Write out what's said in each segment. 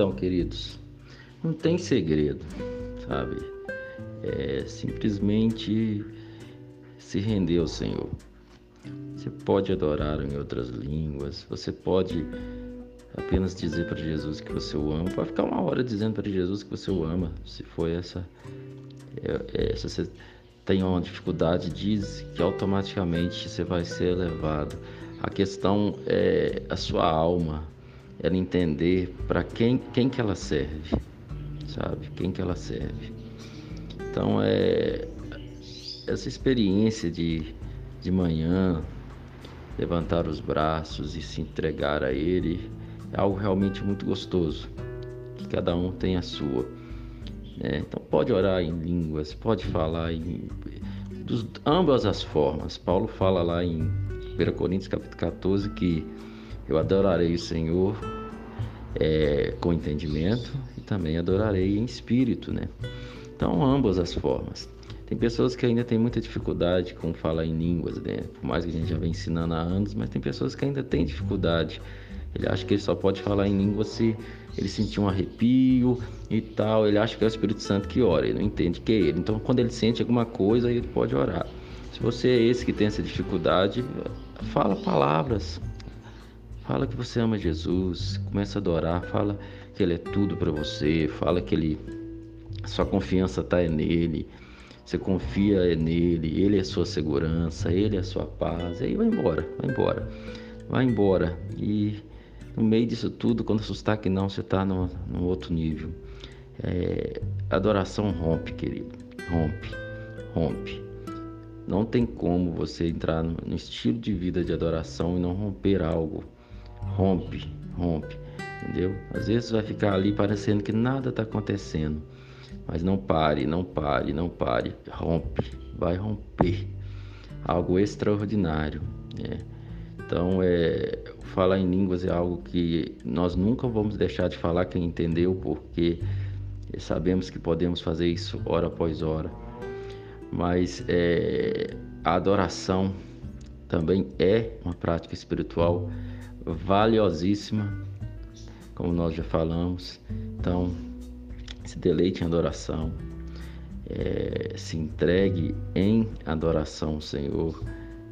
Então, queridos, não tem segredo, sabe? É simplesmente se render ao Senhor. Você pode adorar em outras línguas, você pode apenas dizer para Jesus que você o ama. Pode ficar uma hora dizendo para Jesus que você o ama, se for essa, é, é, se você tem uma dificuldade, diz que automaticamente você vai ser elevado. A questão é a sua alma, ela entender para quem, quem que ela serve, sabe? Quem que ela serve. Então é essa experiência de, de manhã, levantar os braços e se entregar a Ele é algo realmente muito gostoso, que cada um tem a sua. Né? Então pode orar em línguas, pode falar em dos, ambas as formas. Paulo fala lá em 1 Coríntios capítulo 14 que eu adorarei o Senhor é, com entendimento e também adorarei em espírito, né? Então ambas as formas. Tem pessoas que ainda têm muita dificuldade com falar em línguas, né? Por mais que a gente já vem ensinando há anos, mas tem pessoas que ainda têm dificuldade. Ele acha que ele só pode falar em língua se ele sentir um arrepio e tal. Ele acha que é o Espírito Santo que ora, ele não entende que é ele. Então, quando ele sente alguma coisa, ele pode orar. Se você é esse que tem essa dificuldade, fala palavras. Fala que você ama Jesus, começa a adorar, fala que ele é tudo para você, fala que ele sua confiança está nele. Você confia nele, ele é sua segurança, ele é sua paz. Aí vai embora, vai embora. Vai embora. E no meio disso tudo, quando assustar que não, você está num, num, outro nível. É, adoração rompe, querido. Rompe, rompe. Não tem como você entrar no, no estilo de vida de adoração e não romper algo. Rompe, rompe. Entendeu? Às vezes vai ficar ali parecendo que nada está acontecendo. Mas não pare, não pare, não pare. Rompe, vai romper. Algo extraordinário. Né? Então, é, falar em línguas é algo que nós nunca vamos deixar de falar quem entendeu, porque sabemos que podemos fazer isso hora após hora. Mas é, a adoração também é uma prática espiritual valiosíssima, como nós já falamos. Então, se deleite em adoração, é, se entregue em adoração ao Senhor,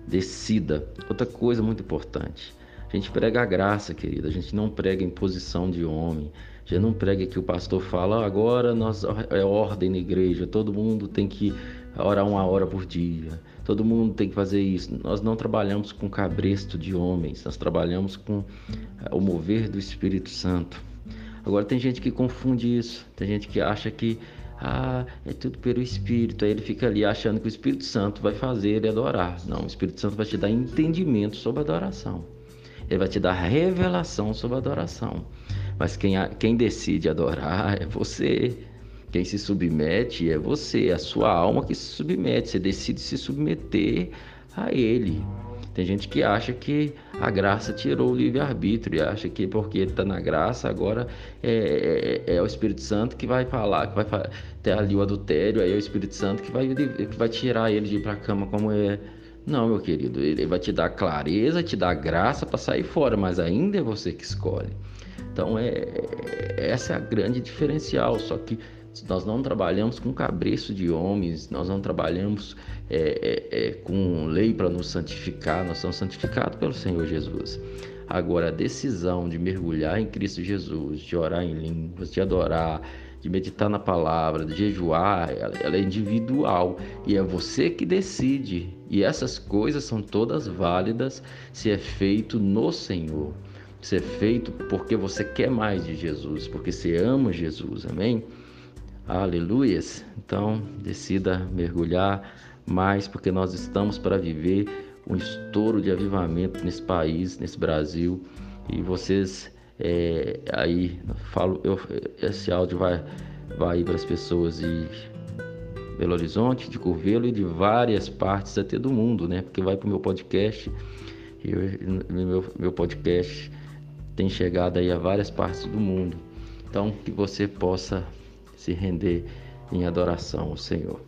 decida. Outra coisa muito importante, a gente prega a graça, querida, a gente não prega em posição de homem, a gente não prega que o pastor fala, ah, agora nós, é ordem na igreja, todo mundo tem que orar uma hora por dia, todo mundo tem que fazer isso. Nós não trabalhamos com cabresto de homens, nós trabalhamos com é, o mover do Espírito Santo. Agora tem gente que confunde isso, tem gente que acha que ah, é tudo pelo Espírito. Aí ele fica ali achando que o Espírito Santo vai fazer ele adorar. Não, o Espírito Santo vai te dar entendimento sobre a adoração. Ele vai te dar revelação sobre a adoração. Mas quem, quem decide adorar é você. Quem se submete é você, a sua alma que se submete. Você decide se submeter a Ele. Tem gente que acha que a graça tirou o livre-arbítrio, acha que porque está na graça, agora é, é, é, o Espírito Santo que vai falar, que vai ter ali o adultério, aí é o Espírito Santo que vai, que vai tirar ele de ir para a cama como é. Não, meu querido, ele vai te dar clareza, te dar graça para sair fora, mas ainda é você que escolhe. Então, é, é essa é a grande diferencial, só que nós não trabalhamos com cabreço de homens, nós não trabalhamos é, é, é, com lei para nos santificar, nós somos santificados pelo Senhor Jesus. Agora, a decisão de mergulhar em Cristo Jesus, de orar em línguas, de adorar, de meditar na palavra, de jejuar, ela, é individual e é você que decide. E essas coisas são todas válidas se é feito no Senhor. Se é feito porque você quer mais de Jesus, porque você ama Jesus, amém? Aleluias. Então, decida mergulhar mais, porque nós estamos para viver um estouro de avivamento nesse país, nesse Brasil. E vocês é, aí falo, eu, esse áudio vai, vai para as pessoas de Belo Horizonte, de Curvelo e de várias partes até do mundo, né? Porque vai para o meu podcast. E meu, meu podcast tem chegado aí a várias partes do mundo. Então, que você possa se render em adoração ao Senhor.